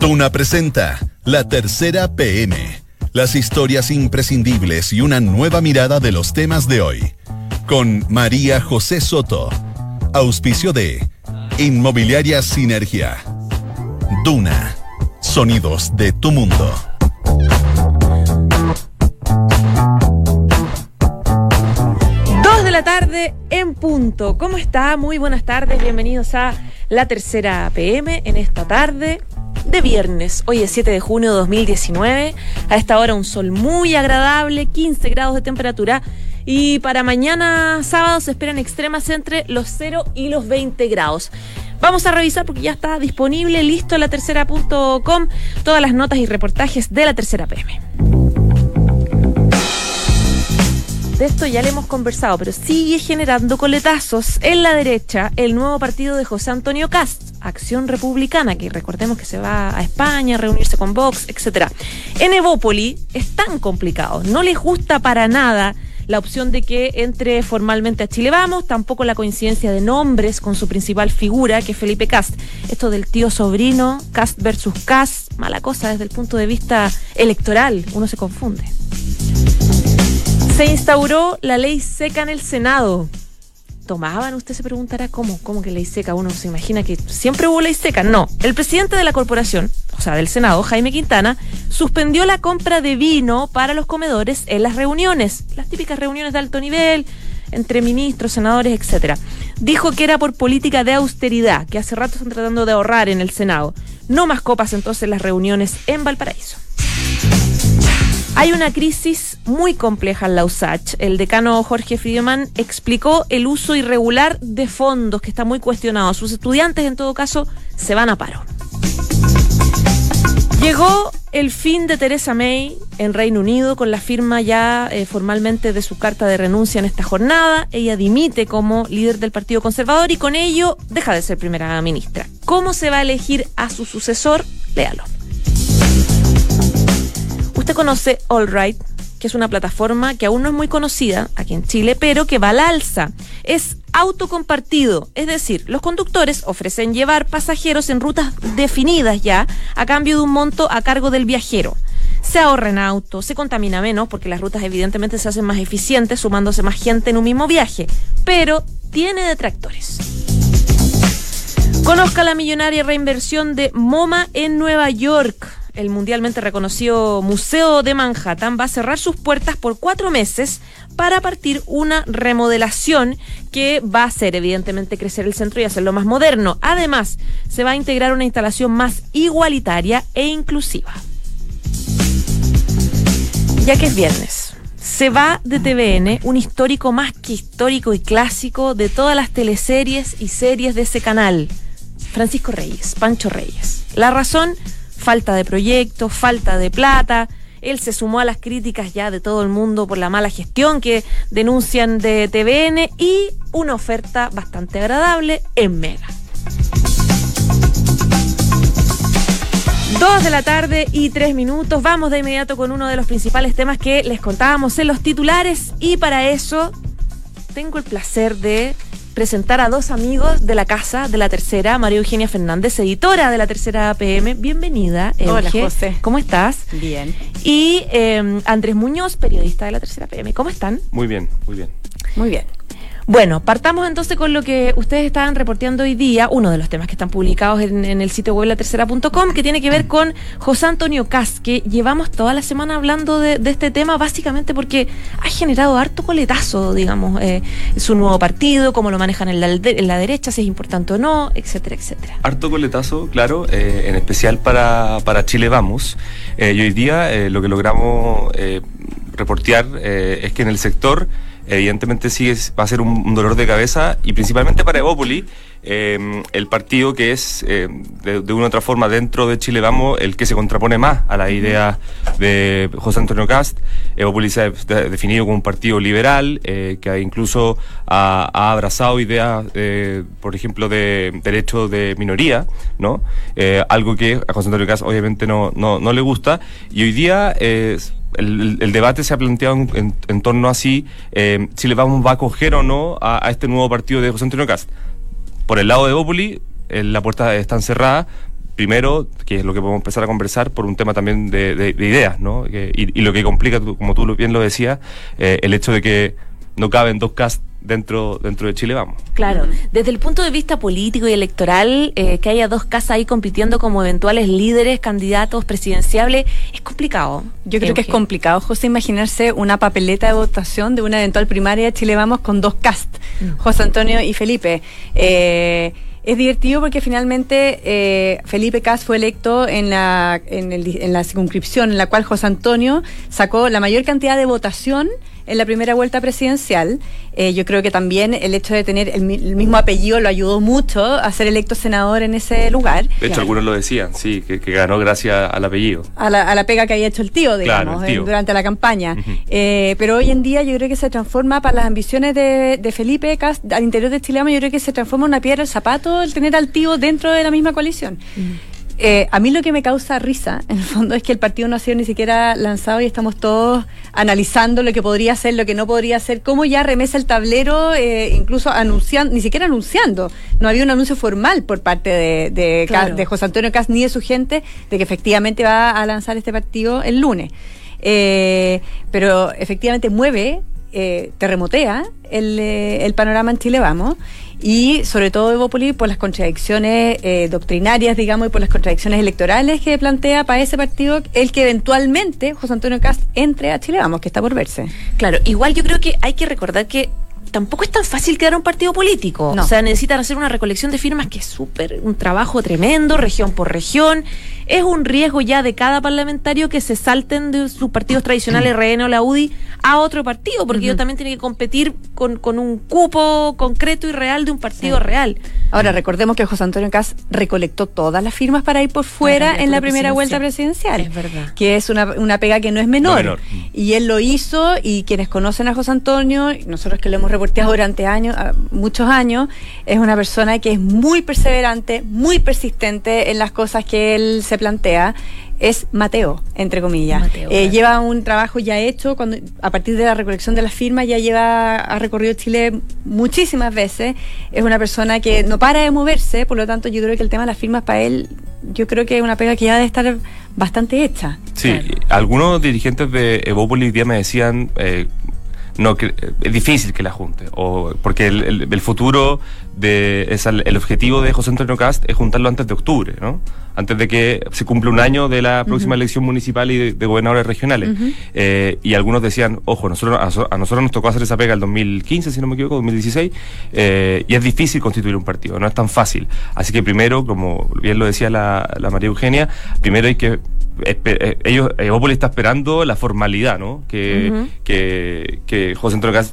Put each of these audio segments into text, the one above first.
Duna presenta La Tercera PM. Las historias imprescindibles y una nueva mirada de los temas de hoy. Con María José Soto. Auspicio de Inmobiliaria Sinergia. Duna. Sonidos de tu mundo. Dos de la tarde en punto. ¿Cómo está? Muy buenas tardes. Bienvenidos a la tercera PM en esta tarde de viernes. Hoy es 7 de junio de 2019. A esta hora un sol muy agradable, 15 grados de temperatura. Y para mañana sábado se esperan extremas entre los 0 y los 20 grados. Vamos a revisar porque ya está disponible, listo, la tercera.com, todas las notas y reportajes de la tercera PM. De esto ya le hemos conversado, pero sigue generando coletazos en la derecha el nuevo partido de José Antonio Cast, Acción Republicana, que recordemos que se va a España a reunirse con Vox, etc. En Evópoli es tan complicado, no les gusta para nada la opción de que entre formalmente a Chile Vamos, tampoco la coincidencia de nombres con su principal figura, que es Felipe Cast. Esto del tío sobrino, Cast versus Cast, mala cosa desde el punto de vista electoral, uno se confunde. Se instauró la ley seca en el Senado. ¿Tomaban? Usted se preguntará cómo, cómo que ley seca. Uno se imagina que siempre hubo ley seca. No, el presidente de la corporación, o sea, del Senado, Jaime Quintana, suspendió la compra de vino para los comedores en las reuniones, las típicas reuniones de alto nivel, entre ministros, senadores, etcétera. Dijo que era por política de austeridad, que hace rato están tratando de ahorrar en el Senado. No más copas entonces en las reuniones en Valparaíso. Hay una crisis muy compleja en la USACH. El decano Jorge Friedemann explicó el uso irregular de fondos que está muy cuestionado. Sus estudiantes, en todo caso, se van a paro. Llegó el fin de Teresa May en Reino Unido con la firma ya eh, formalmente de su carta de renuncia en esta jornada. Ella dimite como líder del Partido Conservador y con ello deja de ser primera ministra. ¿Cómo se va a elegir a su sucesor? Léalo. Usted conoce All Right, que es una plataforma que aún no es muy conocida aquí en Chile, pero que va al alza. Es autocompartido, es decir, los conductores ofrecen llevar pasajeros en rutas definidas ya a cambio de un monto a cargo del viajero. Se ahorra en auto, se contamina menos porque las rutas evidentemente se hacen más eficientes sumándose más gente en un mismo viaje, pero tiene detractores. Conozca la millonaria reinversión de MoMA en Nueva York el mundialmente reconocido Museo de Manhattan va a cerrar sus puertas por cuatro meses para partir una remodelación que va a hacer evidentemente crecer el centro y hacerlo más moderno. Además, se va a integrar una instalación más igualitaria e inclusiva. Ya que es viernes. Se va de TVN un histórico más que histórico y clásico de todas las teleseries y series de ese canal. Francisco Reyes, Pancho Reyes. La razón, falta de proyectos, falta de plata. Él se sumó a las críticas ya de todo el mundo por la mala gestión que denuncian de TVN y una oferta bastante agradable en Mega. Dos de la tarde y tres minutos. Vamos de inmediato con uno de los principales temas que les contábamos en los titulares y para eso tengo el placer de presentar a dos amigos de la casa de la tercera, María Eugenia Fernández, editora de la tercera PM. Bienvenida. Hola, José. ¿Cómo estás? Bien. Y eh, Andrés Muñoz, periodista de la tercera PM. ¿Cómo están? Muy bien, muy bien. Muy bien. Bueno, partamos entonces con lo que ustedes estaban reporteando hoy día, uno de los temas que están publicados en, el sitio web latercera.com, que tiene que ver con José Antonio Cas, que llevamos toda la semana hablando de, este tema, básicamente porque ha generado harto coletazo, digamos, eh, su nuevo partido, cómo lo manejan en la, en la, derecha, si es importante o no, etcétera, etcétera. Harto coletazo, claro, eh, en especial para, para Chile Vamos. Eh, y hoy día eh, lo que logramos reportear es que en el sector evidentemente sí es, va a ser un, un, dolor de cabeza y principalmente para Evópoli, eh, el partido que es eh, de, de, una u otra forma dentro de Chile Vamos el que se contrapone más a la idea de José Antonio Cast. Evópoli se ha definido como un partido liberal eh, que incluso ha, ha abrazado ideas, por ejemplo, de derechos de minoría, ¿no? Eh, algo que a José Antonio Cast obviamente no, no, no le gusta y hoy día es el, debate se ha planteado en, en, torno a si eh, Chile Vamos va a acoger o no a, este nuevo partido de José Antonio Cast. Por el lado de Opoli, eh, la puerta está cerrada. primero, que es lo que podemos empezar a conversar por un tema también de, ideas, ¿no? y, lo que complica, como tú bien lo decías, eh, el hecho de que no caben dos cast dentro, dentro de Chile Vamos. Claro, desde el punto de vista político y electoral, eh, que haya dos casas ahí compitiendo como eventuales líderes, candidatos presidenciables, es complicado. Yo creo que es complicado, José, imaginarse una papeleta de votación de una eventual primaria de Chile Vamos con dos cast, mm. José Antonio y Felipe. Eh, es divertido porque finalmente eh, Felipe Cas fue electo en la, en, el, en la circunscripción en la cual José Antonio sacó la mayor cantidad de votación en la primera vuelta presidencial. Eh, yo creo que también el hecho de tener el, mismo apellido lo ayudó mucho a ser electo senador en ese lugar. De hecho, algunos lo decían, sí, que, ganó gracias al apellido. A la, pega que había hecho el tío, digamos, durante la campaña. Eh, pero hoy en día yo creo que se transforma para las ambiciones de, Felipe al interior de Chile, yo creo que se transforma en una piedra el zapato el tener al tío dentro de la misma coalición. Eh, a mí lo que me causa risa, en el fondo, es que el partido no ha sido ni siquiera lanzado y estamos todos analizando lo que podría ser, lo que no podría ser, cómo ya remesa el tablero, eh, incluso anunciando, ni siquiera anunciando. No había un anuncio formal por parte de, de, José Antonio Cas ni de su gente de que efectivamente va a lanzar este partido el lunes. Eh, pero efectivamente mueve, terremotea el, el panorama en Chile, vamos y sobre todo Evópolis por las contradicciones eh, doctrinarias, digamos, y por las contradicciones electorales que plantea para ese partido el que eventualmente José Antonio Cast entre a Chile, vamos, que está por verse. Claro, igual yo creo que hay que recordar que tampoco es tan fácil crear un partido político. O sea, necesitan hacer una recolección de firmas que es súper, un trabajo tremendo, región por región es un riesgo ya de cada parlamentario que se salten de sus partidos tradicionales, RN o la UDI, a otro partido, porque ellos también tienen que competir con, un cupo concreto y real de un partido real. Ahora, recordemos que José Antonio Cas recolectó todas las firmas para ir por fuera en la primera vuelta presidencial. Es verdad. Que es una, una pega que no es menor. Y él lo hizo, y quienes conocen a José Antonio, nosotros que lo hemos reporteado durante años, ah, muchos años, es una persona que es muy perseverante, muy persistente en las cosas que él se plantea es Mateo, entre comillas. Eh, lleva un trabajo ya hecho, cuando, a partir de la recolección de las firmas, ya lleva, ha recorrido Chile muchísimas veces. Es una persona que no para de moverse, por lo tanto yo creo que el tema de las firmas para él, yo creo que es una pega que ya debe estar bastante hecha. Sí, algunos dirigentes de Evópolis día me decían... Eh, no que, es difícil que la junte o porque el, el, futuro de el objetivo de José Antonio Cast es juntarlo antes de octubre no antes de que se cumpla un año de la próxima elección municipal y de, gobernadores regionales. Eh, y algunos decían, ojo, nosotros, a, nosotros nos tocó hacer esa pega el 2015, si no me equivoco, 2016, eh, y es difícil constituir un partido, no es tan fácil. Así que primero, como bien lo decía la, María Eugenia, primero hay que eh, ellos, Evópolis está esperando la formalidad, ¿no? Que, que, que José Antonio eh,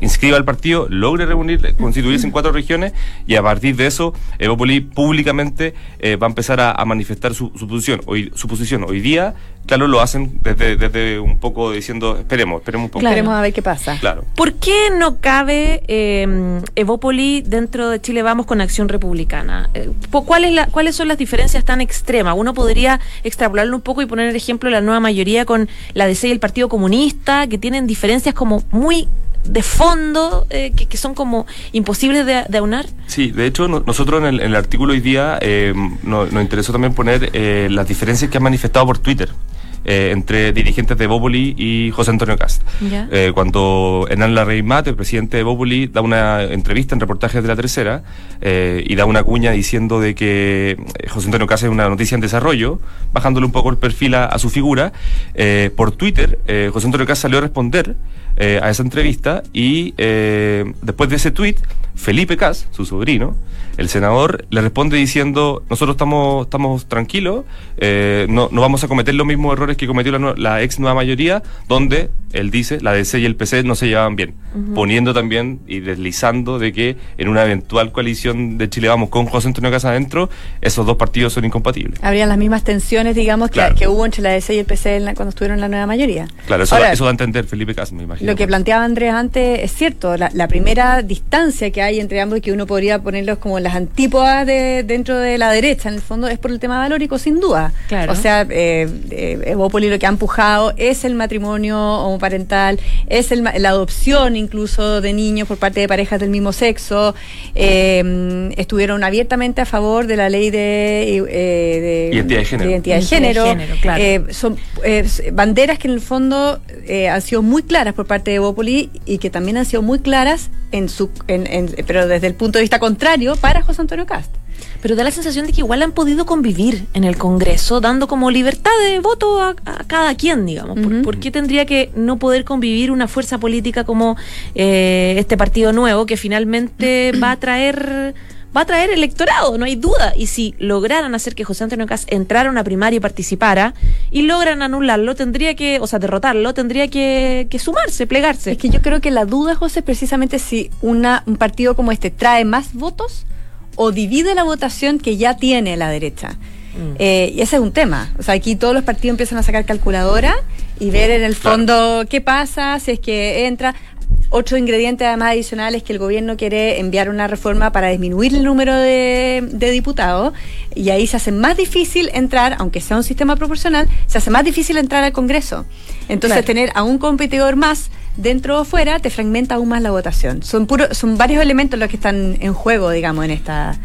inscriba al partido, logre reunir, constituirse en cuatro regiones y a partir de eso Evópolis públicamente eh, va a empezar a, manifestar su, posición. Hoy, su posición. Hoy día, claro, lo hacen desde, desde un poco diciendo, esperemos, esperemos un poco. Esperemos a ver qué pasa. Claro. ¿Por qué no cabe eh, Evópolis dentro de Chile Vamos con Acción Republicana? Eh, ¿cuál es la, ¿Cuáles son las diferencias tan extremas? Uno podría extrapolarlo un poco y poner el ejemplo de la nueva mayoría con la DC y el Partido Comunista, que tienen diferencias como muy de fondo eh, que, son como imposibles de, aunar? Sí, de hecho nosotros en el, artículo hoy día eh, nos, interesó también poner eh, las diferencias que han manifestado por Twitter. Entre dirigentes de Bópoli y José Antonio Cast. cuando Hernán Larrey Mate, el presidente de Bópoli, da una entrevista en reportajes de la tercera y da una cuña diciendo de que José Antonio Cast es una noticia en desarrollo, bajándole un poco el perfil a, su figura, por Twitter, José Antonio Cast salió a responder eh, a esa entrevista y eh, después de ese tweet, Felipe Cas, su sobrino, el senador, le responde diciendo, nosotros estamos, estamos tranquilos, eh, no, no vamos a cometer los mismos errores que cometió la, la, ex nueva mayoría, donde él dice, la DC y el PC no se llevaban bien, poniendo también y deslizando de que en una eventual coalición de Chile Vamos con José Antonio Casa adentro, esos dos partidos son incompatibles. Habrían las mismas tensiones, digamos, que, que, hubo entre la DC y el PC cuando estuvieron en la nueva mayoría. Claro, eso, eso da a entender Felipe Cas, me imagino. Lo que planteaba Andrés antes es cierto, la, primera distancia que que hay entre ambos y que uno podría ponerlos como las antípodas de, dentro de la derecha, en el fondo, es por el tema valórico, sin duda. O sea, eh, eh lo que ha empujado es el matrimonio homoparental, es el, la adopción incluso de niños por parte de parejas del mismo sexo. Eh, estuvieron abiertamente a favor de la ley de, eh, identidad de género. identidad de género. son banderas que en el fondo han sido muy claras por parte de Evópoli y que también han sido muy claras en su, pero desde el punto de vista contrario para José Antonio Cast. Pero da la sensación de que igual han podido convivir en el Congreso, dando como libertad de voto a, cada quien, digamos. ¿Por, qué tendría que no poder convivir una fuerza política como eh, este partido nuevo que finalmente va a traer va a traer electorado, no hay duda. Y si lograran hacer que José Antonio Cas entrara a una primaria y participara, y logran anularlo, tendría que, o sea, derrotarlo, tendría que, sumarse, plegarse. Es que yo creo que la duda, José, es precisamente si una, un partido como este trae más votos o divide la votación que ya tiene la derecha. Mm. Eh, y ese es un tema. O sea, aquí todos los partidos empiezan a sacar calculadora y ver en el fondo qué pasa, si es que entra. Otro ingrediente además adicional es que el gobierno quiere enviar una reforma para disminuir el número de, diputados y ahí se hace más difícil entrar, aunque sea un sistema proporcional, se hace más difícil entrar al Congreso. Entonces tener a un competidor más dentro o fuera te fragmenta aún más la votación. Son, puro, son varios elementos los que están en juego, digamos, en esta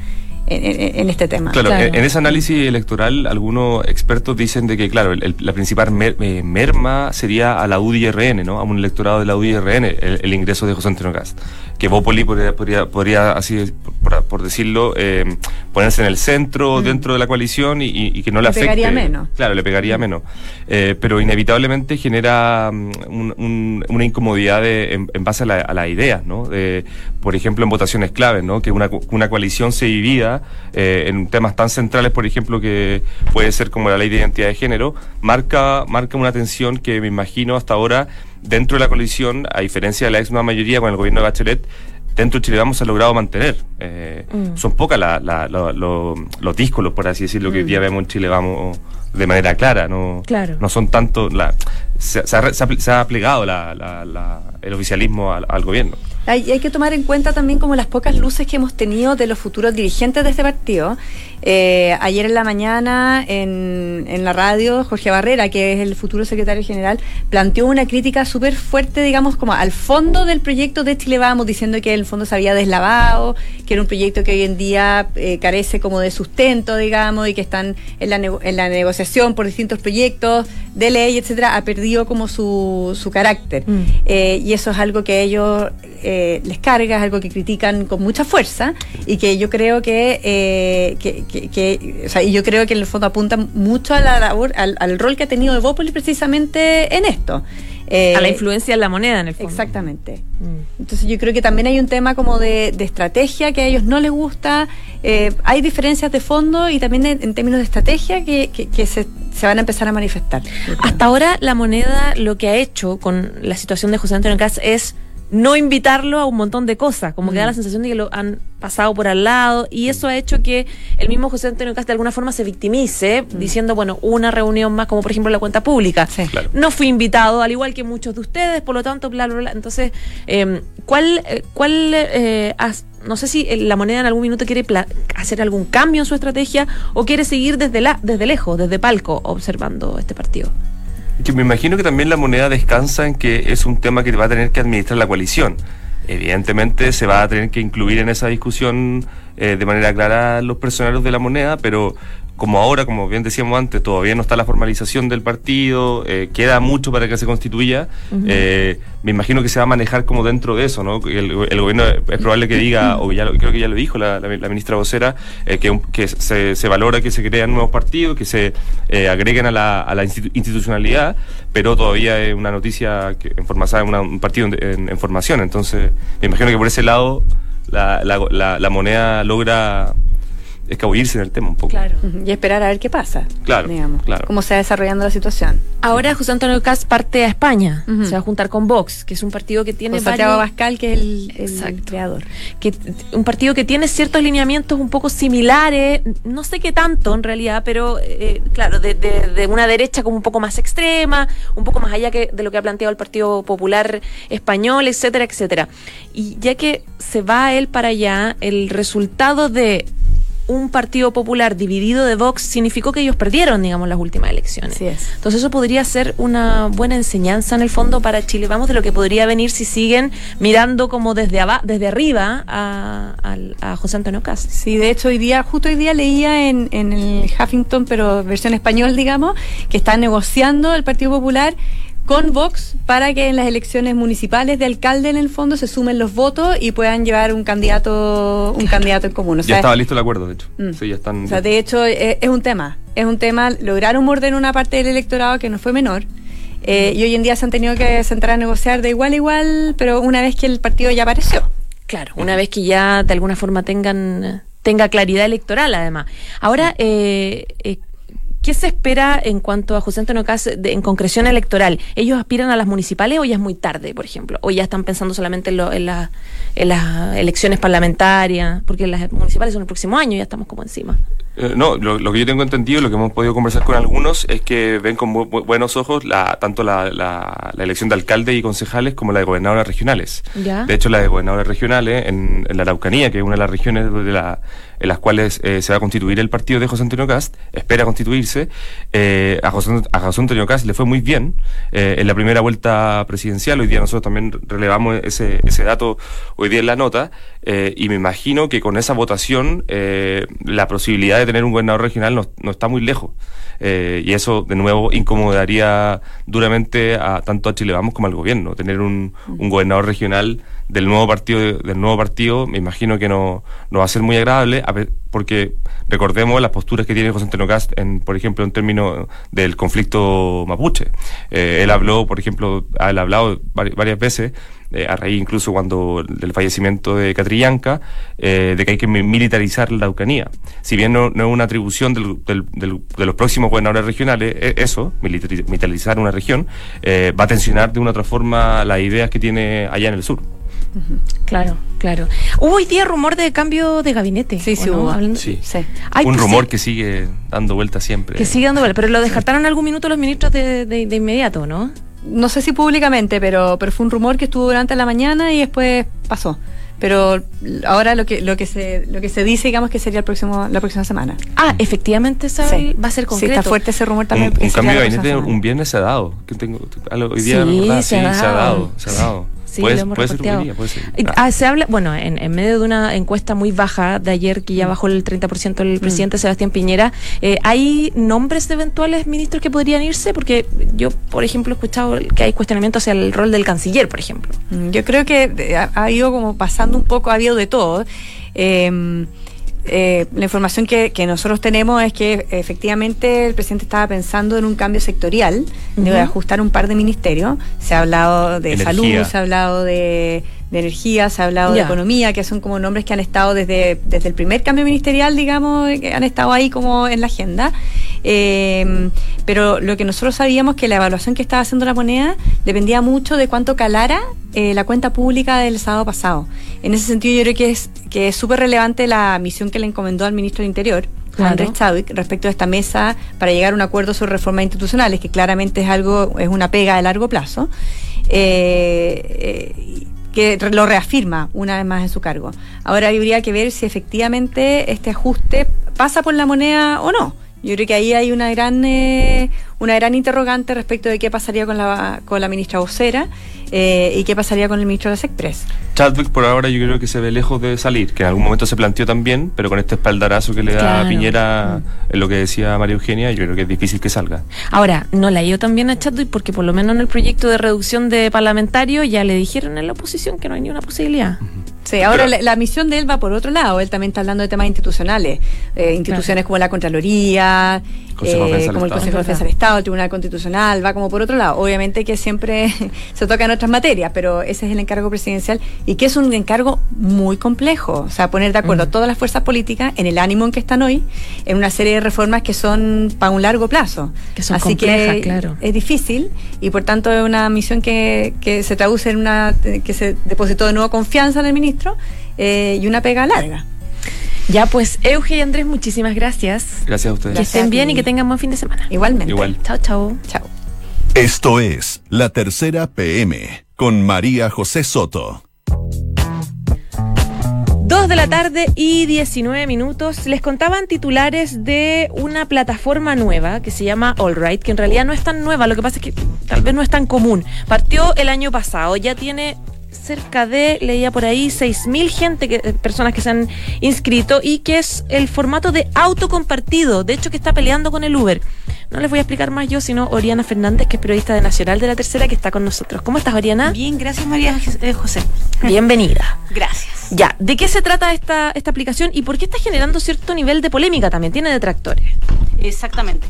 en, este tema. Claro, En, ese análisis electoral, algunos expertos dicen de que, claro, la principal eh, merma sería a la UDI-RN, ¿no? A un electorado de la UDI-RN, el, ingreso de José Antonio Cast. Que Bópoli podría, podría, podría así, por, decirlo, eh, ponerse en el centro, mm. dentro de la coalición y, que no le, afecte. Le pegaría menos. Claro, le pegaría mm. menos. Eh, pero inevitablemente genera mm, una incomodidad en, base a, la, ideas, ¿no? De, por ejemplo, en votaciones claves, ¿no? Que una, una coalición se divida eh, en temas tan centrales, por ejemplo, que puede ser como la ley de identidad de género, marca, marca una tensión que me imagino hasta ahora dentro de la coalición, a diferencia de la ex mayoría con el gobierno de Bachelet, dentro de Chile Vamos ha logrado mantener. Eh, mm. Son pocas los díscolos, por así decirlo, que hoy día mm. vemos en Chile Vamos de manera clara, no, no son tanto... La, se, ha, plegado el oficialismo al gobierno. Hay, hay, que tomar en cuenta también como las pocas luces que hemos tenido de los futuros dirigentes de este partido. Eh, ayer en la mañana en, en, la radio, Jorge Barrera, que es el futuro secretario general, planteó una crítica súper fuerte, digamos, como al fondo del proyecto de Chile Vamos, diciendo que el fondo se había deslavado, que era un proyecto que hoy en día eh, carece como de sustento, digamos, y que están en la, en la negociación por distintos proyectos de ley, etcétera, ha perdido como su, su carácter. Mm. Eh, y eso es algo que ellos eh, les carga, es algo que critican con mucha fuerza y que yo creo que, que, o sea, y yo creo que en el fondo apunta mucho a la labor, al, rol que ha tenido Evópolis precisamente en esto. a la influencia en la moneda, en el fondo. Exactamente. Mm. Entonces yo creo que también hay un tema como de, estrategia que a ellos no les gusta. hay diferencias de fondo y también en, términos de estrategia que, se, se, van a empezar a manifestar. Hasta ahora la moneda lo que ha hecho con la situación de José Antonio Cas es no invitarlo a un montón de cosas, como que da la mm. sensación de que lo han pasado por al lado y eso ha hecho que el mismo José Antonio Cast de alguna forma se victimice mm. diciendo, bueno, una reunión más como por ejemplo la cuenta pública. No fui invitado, al igual que muchos de ustedes, por lo tanto, bla, bla, bla. Entonces, em, ¿cuál, eh, cuál eh, no sé si la moneda en algún minuto quiere hacer algún cambio en su estrategia o quiere seguir desde, la, desde lejos, desde palco, observando este partido? Que me imagino que también la moneda descansa en que es un tema que va a tener que administrar la coalición. Evidentemente se va a tener que incluir en esa discusión eh, de manera clara los personeros de la moneda, pero como ahora, como bien decíamos antes, todavía no está la formalización del partido, eh, queda mucho para que se constituya, eh, me imagino que se va a manejar como dentro de eso, ¿no? El, gobierno es probable que diga, o ya creo que ya lo dijo la, ministra vocera, eh, que, que se, valora que se crean nuevos partidos, que se agreguen a la, institucionalidad, pero todavía es una noticia que, en forma, un partido en, formación, entonces me imagino que por ese lado la, la moneda logra escabullirse en el tema un poco. Claro. Y esperar a ver qué pasa. Claro. Digamos, claro. Cómo se va desarrollando la situación. Ahora José Antonio Cast parte a España. Se va a juntar con Vox, que es un partido que tiene. Con Santiago Bascal, que es el, creador. Que, un partido que tiene ciertos lineamientos un poco similares, no sé qué tanto en realidad, pero eh, claro, de, de, una derecha como un poco más extrema, un poco más allá que de lo que ha planteado el Partido Popular Español, etcétera, etcétera. Y ya que se va él para allá, el resultado de un partido popular dividido de Vox significó que ellos perdieron, digamos, las últimas elecciones. Entonces eso podría ser una buena enseñanza en el fondo para Chile. Vamos de lo que podría venir si siguen mirando como desde desde arriba a, José Antonio Cast. Sí, de hecho hoy día, justo hoy día leía en, en el Huffington, pero versión español, digamos, que está negociando el Partido Popular con Vox para que en las elecciones municipales de alcalde en el fondo se sumen los votos y puedan llevar un candidato un candidato en común. ya estaba listo el acuerdo, de hecho. Mm. Sí, ya están. O sea, de hecho es, un tema, es un tema. Lograron morder una parte del electorado que no fue menor. Eh, y hoy en día se han tenido que sentar a negociar de igual a igual, pero una vez que el partido ya apareció. Claro, una vez que ya de alguna forma tengan tenga claridad electoral además. Ahora, eh, eh, ¿Qué se espera en cuanto a José Antonio Cas en concreción electoral? ¿Ellos aspiran a las municipales o ya es muy tarde, por ejemplo? ¿O ya están pensando solamente en, en, en las elecciones parlamentarias? Porque las municipales son el próximo año, ya estamos como encima. Eh, no, lo, que yo tengo entendido, lo que hemos podido conversar con algunos, es que ven con buenos ojos la, tanto la, la, elección de alcaldes y concejales como la de gobernadores regionales. De hecho, la de gobernadores regionales en, la Araucanía, que es una de las regiones de la, en las cuales eh, se va a constituir el partido de José Antonio Cast, espera constituirse, eh, a, José, a José Antonio Cast le fue muy bien en la primera vuelta presidencial. Hoy día nosotros también relevamos ese, ese dato hoy día en la nota, y me imagino que con esa votación la posibilidad de tener un gobernador regional no, está muy lejos. Eh, y eso, de nuevo, incomodaría duramente a tanto a Chile Vamos como al gobierno. Tener un, un gobernador regional del nuevo partido, del nuevo partido, me imagino que no, no va a ser muy agradable, porque recordemos las posturas que tiene José Antonio Cast, en, por ejemplo, en términos del conflicto mapuche. Eh, él habló, por ejemplo, ha hablado varias veces eh, a raíz incluso cuando del fallecimiento de Catrillanca, eh, de que hay que militarizar la Araucanía. Si bien no, es una atribución de los próximos gobernadores regionales, e, eso, militarizar una región, va a tensionar de una u otra forma las ideas que tiene allá en el sur. Claro, claro. Hubo hoy día rumor de cambio de gabinete. Sí, sí, hubo. sí. Un rumor que sigue dando vuelta siempre. Que sigue dando vuelta, pero lo descartaron en algún minuto los ministros de, de, inmediato, ¿no? No sé si públicamente, pero, pero fue un rumor que estuvo durante la mañana y después pasó. Pero ahora lo que lo que se lo que se dice digamos que sería el próximo la próxima semana. Ah efectivamente sabe, va a ser concreto sí, está fuerte ese rumor también un, cambio de gabinete un viernes se ha dado. Que tengo hoy día sí, se, sí, ha se ha dado. se ha dado Sí, lo hemos ah, se habla, bueno, en, medio de una encuesta muy baja de ayer que ya mm. bajó el 30% el mm. presidente Sebastián Piñera, eh, ¿hay nombres de eventuales ministros que podrían irse? Porque yo, por ejemplo, he escuchado que hay cuestionamientos hacia el rol del canciller, por ejemplo. Mm, yo creo que eh, ha, ido como pasando un poco, ha habido de todo. Eh, eh, la información que, nosotros tenemos es que efectivamente el presidente estaba pensando en un cambio sectorial, de ajustar un par de ministerios. Se ha hablado de salud, se ha hablado de, energía, se ha hablado de economía, que son como nombres que han estado desde, desde el primer cambio ministerial, digamos, que han estado ahí como en la agenda. Eh, pero lo que nosotros sabíamos que la evaluación que estaba haciendo la moneda dependía mucho de cuánto calara eh, la cuenta pública del sábado pasado. En ese sentido, yo creo que es que es súper relevante la misión que le encomendó al ministro del Interior, Andrés Chadwick, respecto a esta mesa para llegar a un acuerdo sobre reformas institucionales, que claramente es algo, es una pega de largo plazo. Eh, que lo reafirma una vez más en su cargo. Ahora habría que ver si efectivamente este ajuste pasa por la moneda o no. Yo creo que ahí hay una gran, eh, una gran interrogante respecto de qué pasaría con la, con la ministra vocera eh, y qué pasaría con el ministro de SECPRES. Chadwick por ahora yo creo que se ve lejos de salir, que en algún momento se planteó también, pero con este espaldarazo que le da a Piñera mm. en lo que decía María Eugenia, yo creo que es difícil que salga. Ahora, no la yo también a Chadwick porque por lo menos en el proyecto de reducción de parlamentarios ya le dijeron en la oposición que no hay ni una posibilidad. Sí, ahora la, misión de él va por otro lado. Él también está hablando de temas institucionales, eh, instituciones como la Contraloría, eh, como el Consejo de Defensa del Estado, el Tribunal Constitucional, va como por otro lado. Obviamente que siempre se toca en otras materias, pero ese es el encargo presidencial y que es un encargo muy complejo. O sea, poner de acuerdo a todas las fuerzas políticas en el ánimo en que están hoy, en una serie de reformas que son para un largo plazo. Que son Así complejas, que claro. es difícil y por tanto es una misión que, que se traduce en una, que se depositó de nuevo confianza en el ministro eh, y una pega larga. Ya, pues, Euge y Andrés, muchísimas gracias. Gracias a ustedes. Que estén bien y que tengan buen fin de semana. Igualmente. Igual. Chao, chao. Chao. Esto es La Tercera PM con María José Soto. Dos de la tarde y 19 minutos. Les contaban titulares de una plataforma nueva que se llama Allright, que en realidad no es tan nueva, lo que pasa es que tal vez no es tan común. Partió el año pasado, ya tiene cerca de, leía por ahí, 6.000 gente, que, personas que se han inscrito y que es el formato de auto compartido, de hecho que está peleando con el Uber. No les voy a explicar más yo, sino Oriana Fernández, que es periodista de Nacional de la Tercera, que está con nosotros. ¿Cómo estás, Oriana? Bien, gracias María eh, José. Bienvenida. Gracias. Ya, ¿de qué se trata esta, esta aplicación y por qué está generando cierto nivel de polémica también? Tiene detractores. Exactamente.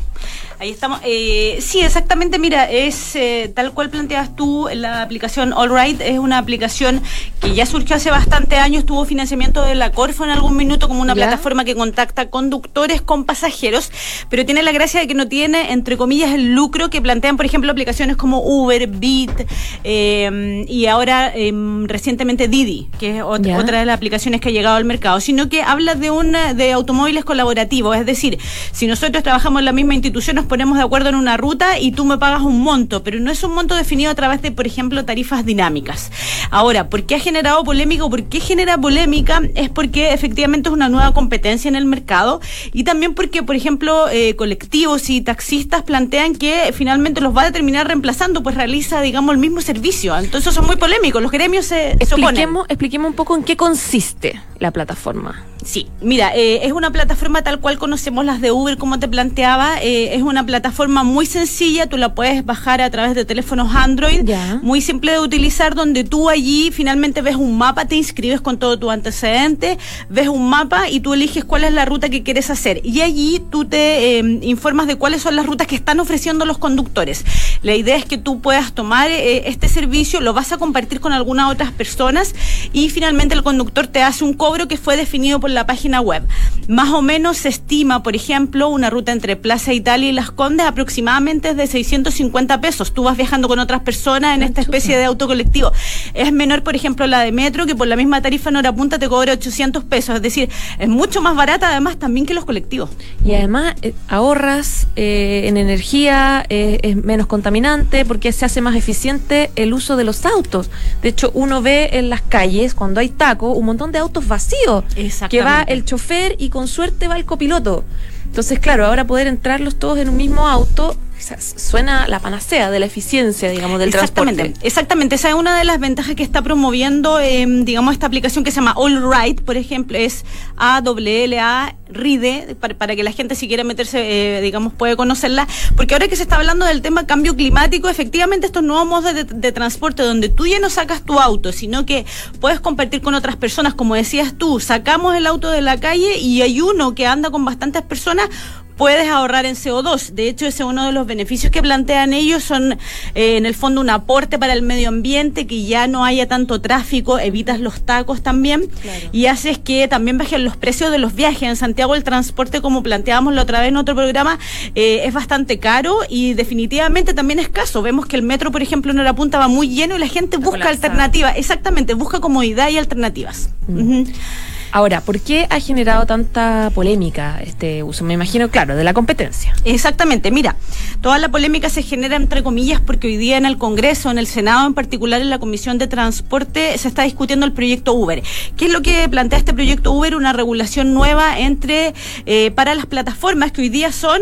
Ahí estamos. Eh, sí, exactamente. Mira, es eh, tal cual planteas tú, la aplicación Allright es una aplicación que ya surgió hace bastante años, tuvo financiamiento de la Corfo en algún minuto como una plataforma que contacta conductores con pasajeros, pero tiene la gracia de que no tiene, entre comillas, el lucro que plantean, por ejemplo, aplicaciones como Uber, Bit eh, y ahora em, recientemente Didi, que es otra, otra, de las aplicaciones que ha llegado al mercado, sino que habla de, un, de automóviles colaborativos, es decir, si nosotros trabajamos en la misma institución, ponemos de acuerdo en una ruta y tú me pagas un monto, pero no es un monto definido a través de, por ejemplo, tarifas dinámicas. Ahora, ¿por qué ha generado polémica o por qué genera polémica? Es porque efectivamente es una nueva competencia en el mercado y también porque, por ejemplo, eh, colectivos y taxistas plantean que finalmente los va a terminar reemplazando, pues realiza, digamos, el mismo servicio. Entonces son muy polémicos, los gremios se, expliquemos, Expliquemos un poco en qué consiste la plataforma. Sí, mira, eh, es una plataforma tal cual conocemos las de Uber, como te planteaba. Eh, es una plataforma muy sencilla, tú la puedes bajar a través de teléfonos Android, muy simple de utilizar, donde tú allí finalmente ves un mapa, te inscribes con todo tu antecedente, ves un mapa y tú eliges cuál es la ruta que quieres hacer. Y allí tú te eh, informas de cuáles son las rutas que están ofreciendo los conductores. La idea es que tú puedas tomar este servicio, lo vas a compartir con algunas otras personas y finalmente el conductor te hace un cobro que fue definido por la página web. Más o menos se estima, por ejemplo, una ruta entre Plaza Italia y Las Condes aproximadamente es de 650 pesos. Tú vas viajando con otras personas en esta especie de auto colectivo. Es menor, por ejemplo, la de Metro, que por la misma tarifa en hora punta te cobra 800 pesos. Es decir, es mucho más barata además también que los colectivos. Y además eh, ahorras eh, en energía, eh, es menos contaminante porque se hace más eficiente el uso de los autos. De hecho, uno ve en las calles, cuando hay taco, un montón de autos vacíos. Que va el chofer y con suerte va el copiloto. Entonces, claro, ahora poder entrarlos todos en un mismo auto suena la panacea de la eficiencia, digamos, del exactamente, Exactamente, esa es una de las ventajas que está promoviendo, em, digamos, esta aplicación que se llama All Right, por ejemplo, es A W L A RIDE, para, que la gente si quiere meterse, eh, digamos, puede conocerla, porque ahora que se está hablando del tema cambio climático, efectivamente estos nuevos modos de, de transporte donde tú ya no sacas tu auto, sino que puedes compartir con otras personas, como decías tú, sacamos el auto de la calle y hay uno que anda con bastantes personas, puedes ahorrar en CO2. De hecho, ese es uno de los beneficios que plantean ellos, son eh, en el fondo un aporte para el medio ambiente, que ya no haya tanto tráfico, evitas los tacos también y haces que también bajen los precios de los viajes. En Santiago el transporte, como planteábamos la otra vez en otro programa, eh, es bastante caro y definitivamente también escaso. Vemos que el metro, por ejemplo, en hora punta va muy lleno y la gente busca alternativas. Exactamente, busca comodidad y alternativas. Mm. Ahora, ¿por qué ha generado tanta polémica este uso? Me imagino, claro, de la competencia. Exactamente, mira, toda la polémica se genera entre comillas porque hoy día en el Congreso, en el Senado en particular, en la Comisión de Transporte, se está discutiendo el proyecto Uber. ¿Qué es lo que plantea este proyecto Uber? Una regulación nueva entre eh, para las plataformas que hoy día son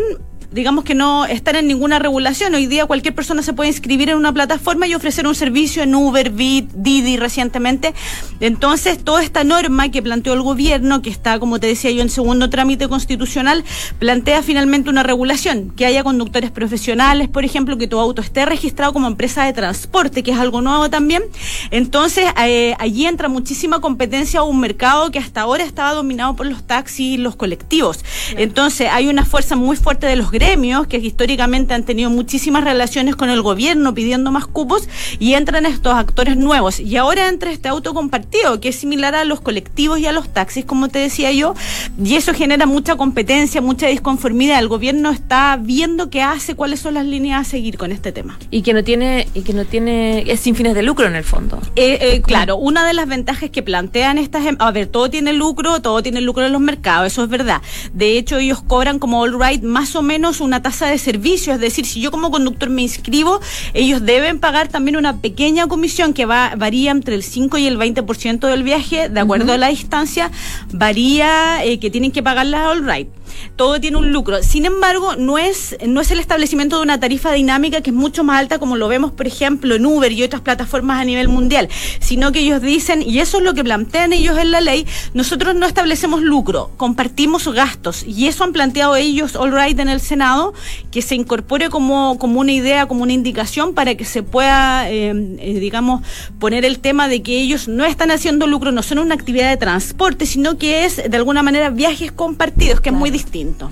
digamos que no están en ninguna regulación. Hoy día cualquier persona se puede inscribir en una plataforma y ofrecer un servicio en Uber, Bit, Didi recientemente. Entonces, toda esta norma que planteó el gobierno, que está, como te decía yo, en segundo trámite constitucional, plantea finalmente una regulación, que haya conductores profesionales, por ejemplo, que tu auto esté registrado como empresa de transporte, que es algo nuevo también. Entonces, eh, allí entra muchísima competencia a un mercado que hasta ahora estaba dominado por los taxis y los colectivos. Entonces, hay una fuerza muy fuerte de los gremios gremios que históricamente han tenido muchísimas relaciones con el gobierno pidiendo más cupos y entran estos actores nuevos. Y ahora entra este auto compartido, que es similar a los colectivos y a los taxis, como te decía yo, y eso genera mucha competencia, mucha disconformidad. El gobierno está viendo qué hace, cuáles son las líneas a seguir con este tema. Y que no tiene, y que no tiene, es sin fines de lucro en el fondo. Eh, eh, claro, una de las ventajas que plantean estas, em, a ver, todo tiene lucro, todo tiene lucro en los mercados, eso es verdad. De hecho, ellos cobran como All Right más o menos una tasa de servicio, es decir, si yo como conductor me inscribo, ellos deben pagar también una pequeña comisión que va varía entre el 5 y el 20% del viaje, de acuerdo a la distancia, varía eh, que tienen que pagar la All Right todo tiene un lucro. Sin embargo, no es, no es el establecimiento de una tarifa dinámica que es mucho más alta como lo vemos, por ejemplo, en Uber y otras plataformas a nivel mundial, sino que ellos dicen, y eso es lo que plantean ellos en la ley, nosotros no establecemos lucro, compartimos gastos, y eso han planteado ellos, all right, en el Senado, que se incorpore como, como una idea, como una indicación para que se pueda, eh, eh, digamos, poner el tema de que ellos no están haciendo lucro, no son una actividad de transporte, sino que es de alguna manera viajes compartidos, que es muy distinto.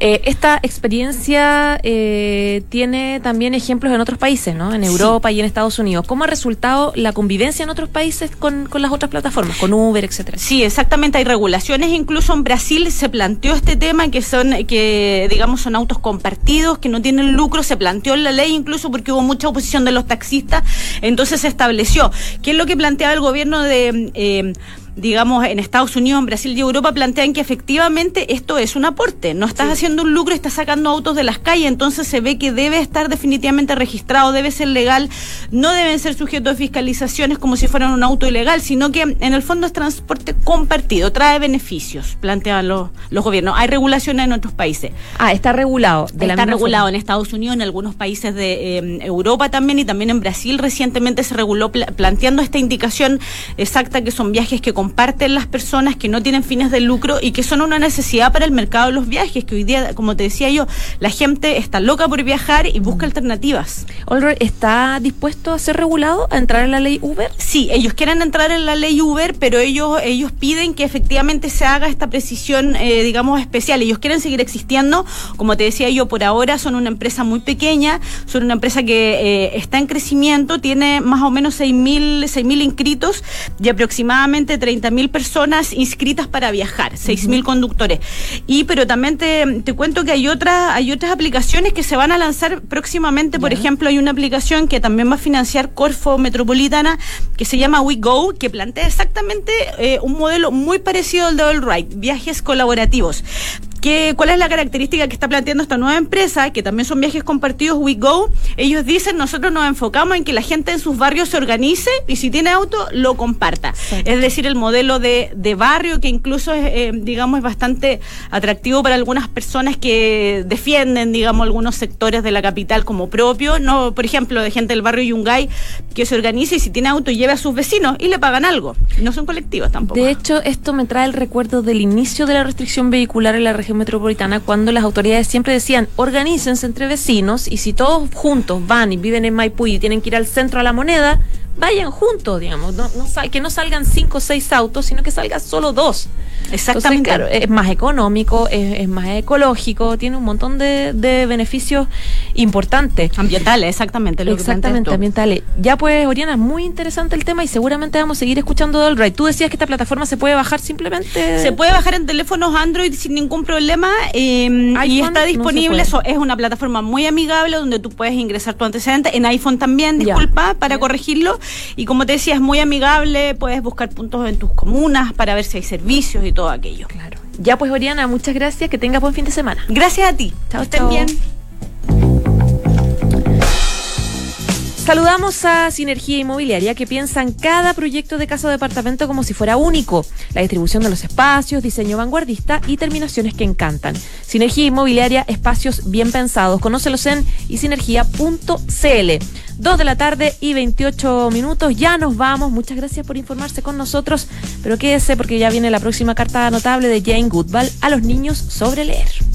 Eh, esta experiencia eh, tiene también ejemplos en otros países, ¿no? En Europa y en Estados Unidos. ¿Cómo ha resultado la convivencia en otros países con, las otras plataformas, con Uber, etcétera? Sí, exactamente. Hay regulaciones. Incluso en Brasil se planteó este tema que son, que digamos, son autos compartidos, que no tienen lucro. Se planteó en la ley incluso porque hubo mucha oposición de los taxistas. Entonces se estableció. ¿Qué es lo que planteaba el gobierno de eh, digamos, en Estados Unidos, en Brasil y Europa plantean que efectivamente esto es un aporte. No estás haciendo un lucro, estás sacando autos de las calles, entonces se ve que debe estar definitivamente registrado, debe ser legal, no deben ser sujetos de fiscalizaciones como si fueran un auto ilegal, sino que en el fondo es transporte compartido, trae beneficios, plantean los, los gobiernos. Hay regulaciones en otros países. Ah, está regulado. De está regulado en Estados Unidos, en algunos países de em, Europa también y también en Brasil recientemente se reguló planteando esta indicación exacta que son viajes que comparten las personas que no tienen fines de lucro y que son una necesidad para el mercado de los viajes, que hoy día, como te decía yo, la gente está loca por viajar y busca alternativas. Olver, ¿está dispuesto a ser regulado, a entrar en la ley Uber? Sí, ellos quieren entrar en la ley Uber, pero ellos, ellos piden que efectivamente se haga esta precisión, eh, digamos, especial. Ellos quieren seguir existiendo, como te decía yo, por ahora son una empresa muy pequeña, son una empresa que eh, está en crecimiento, tiene más o menos 6.000 mil inscritos y aproximadamente 30 mil personas inscritas para viajar, seis mil conductores. Y pero también te, te, cuento que hay otras hay otras aplicaciones que se van a lanzar próximamente. Por ejemplo, hay una aplicación que también va a financiar Corfo Metropolitana que se llama WeGo, que plantea exactamente eh, un modelo muy parecido al de All Right, viajes colaborativos. ¿Cuál es la característica que está planteando esta nueva empresa, que también son viajes compartidos WeGo? Ellos dicen, nosotros nos enfocamos en que la gente en sus barrios se organice y si tiene auto, lo comparta. Es decir, el modelo de, de barrio que incluso, es, eh, digamos, es bastante atractivo para algunas personas que defienden, digamos, algunos sectores de la capital como propio. No, por ejemplo, de gente del barrio Yungay que se organice y si tiene auto lleve a sus vecinos y le pagan algo. No son colectivos tampoco. De hecho, esto me trae el recuerdo del inicio de la restricción vehicular en la región metropolitana cuando las autoridades siempre decían, organícense entre vecinos y si todos juntos van y viven en Maipú y tienen que ir al centro a la moneda, vayan juntos, digamos, no, que no salgan cinco o seis autos, sino que salgan solo dos. Exactamente. claro, es más económico, es, más ecológico, tiene un montón de, beneficios importantes. Ambientales, exactamente. Lo exactamente, ambientales. Ya pues, Oriana, muy interesante el tema y seguramente vamos a seguir escuchando del Ride. Tú decías que esta plataforma se puede bajar simplemente. Se puede bajar en teléfonos Android sin ningún problema em, y está disponible. Eso es una plataforma muy amigable donde tú puedes ingresar tu antecedente. En iPhone también, disculpa, para corregirlo. Y como te decía, es muy amigable, puedes buscar puntos en tus comunas para ver si hay servicios y todo aquello. Claro. Ya pues, Oriana, muchas gracias, que tengas buen fin de semana. Gracias a ti. Chao, estén bien. Saludamos a Sinergia Inmobiliaria que piensa en cada proyecto de casa o departamento como si fuera único. La distribución de los espacios, diseño vanguardista y terminaciones que encantan. Sinergia Inmobiliaria, espacios bien pensados. Conócelos en isinergia.cl. Dos de la tarde y 28 minutos. Ya nos vamos. Muchas gracias por informarse con nosotros. Pero quédese porque ya viene la próxima carta notable de Jane Goodall a los niños sobre leer.